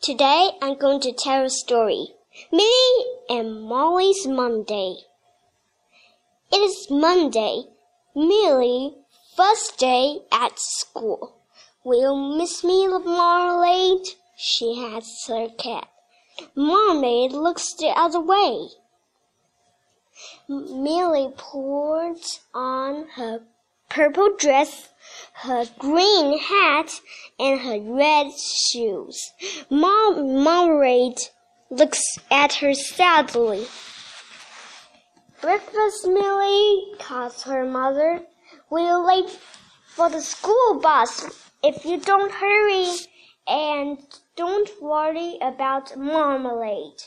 Today I'm going to tell a story. Millie and Molly's Monday. It is Monday, Millie first day at school. Will you miss me, Marmalade? She asks her cat. Marmalade looks the other way. Millie puts on her purple dress, her green hat, and her red shoes. Mom looks at her sadly. Breakfast, Millie, calls her mother. We're late for the school bus if you don't hurry. And don't worry about marmalade.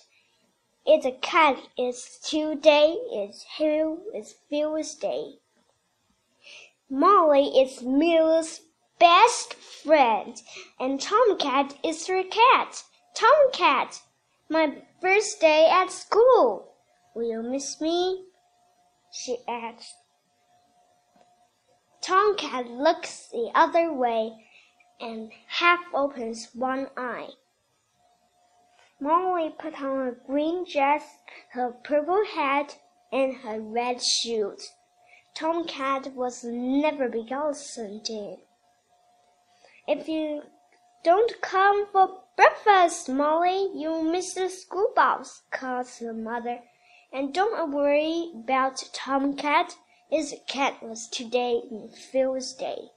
It's a cat. It's Tuesday. It's Hill. It's Phil's day. Molly is Millie's best friend, and Tomcat is her cat. Tomcat, my first day at school. Will you miss me? she asked. Tomcat looks the other way and half opens one eye. Molly put on a green dress, her purple hat, and her red shoes. Tomcat was never be begotten. If you don't come for breakfast, Molly, you'll miss the school bus, calls her mother. And don't worry about Tomcat. His cat was today in Phil's day.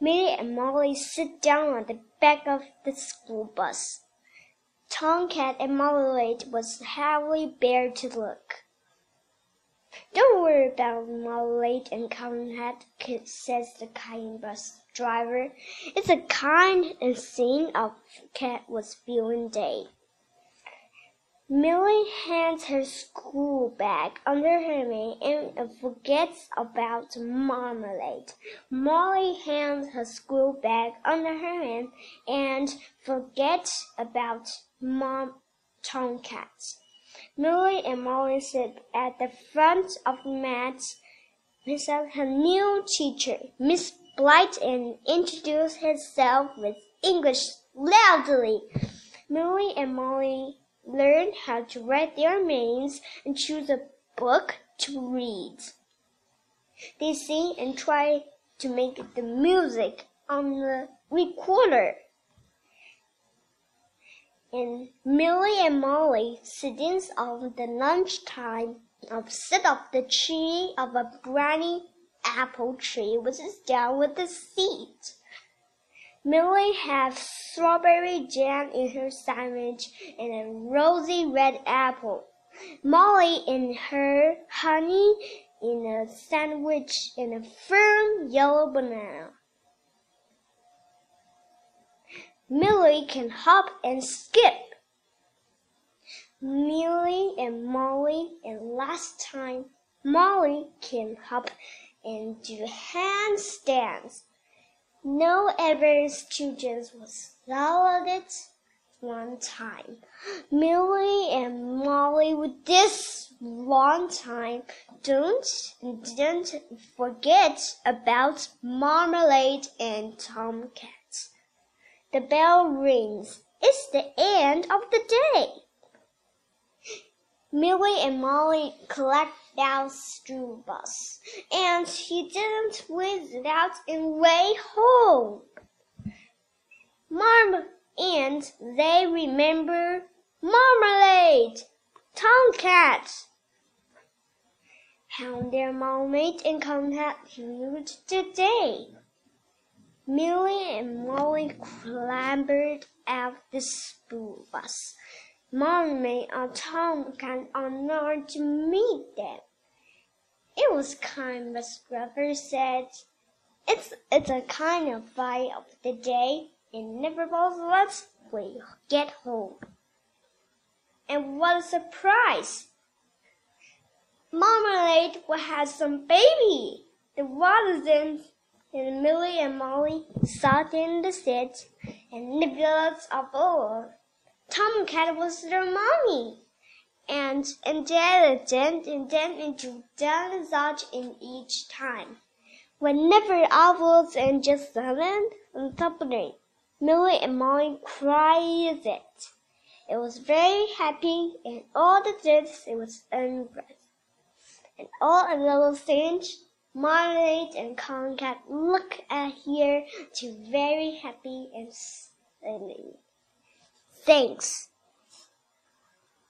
Millie and Molly sit down on the back of the school bus. Tomcat and Marmalade was heavily bare to look. Don't worry about Marmalade and Tomcat, says the kind bus driver. It's a kind and scene of cat was feeling day. Millie hands her school bag under her arm and forgets about Marmalade. Molly hands her school bag under her arm and forgets about Mom. Millie and Molly sit at the front of the mat beside her new teacher, Miss Blight, and introduce herself with English loudly. Millie and Molly learn how to write their names and choose a book to read. They sing and try to make the music on the recorder. And Millie and Molly sitting on the lunch time um, sit up the tree of a briny apple tree which is down with the seeds. Millie has strawberry jam in her sandwich and a rosy red apple. Molly in her honey in a sandwich and a firm yellow banana. Millie can hop and skip. Millie and Molly and last time Molly can hop and do handstands. No Evers children was allowed it one time. Millie and Molly with this long time don't didn't forget about Marmalade and Tomcat. The bell rings. It's the end of the day. Millie and Molly collect down school bus, and he didn't whiz out and way home. Marm and they remember marmalade, tomcat. How their marmalade and tomcat viewed the day. Millie and Molly clambered out the school bus. Marmalade and Tomcat honored to meet them. It was kind, Miss Gruffer said. It's it's a kind of fight of the day. It never falls once we get home. And what a surprise! Marmalade will have some baby. The Watsons and Millie and Molly sat in the seat and nibbled of all. Tomcat was their mommy and intelligent and then into dinosaurs in each time. Whenever apples and just salad and company. Millie and Molly cried it. It was very happy, and all the dips it was ungrateful. And all a little Marmalade and Tomcat look at here too very happy and silly. Uh, thanks.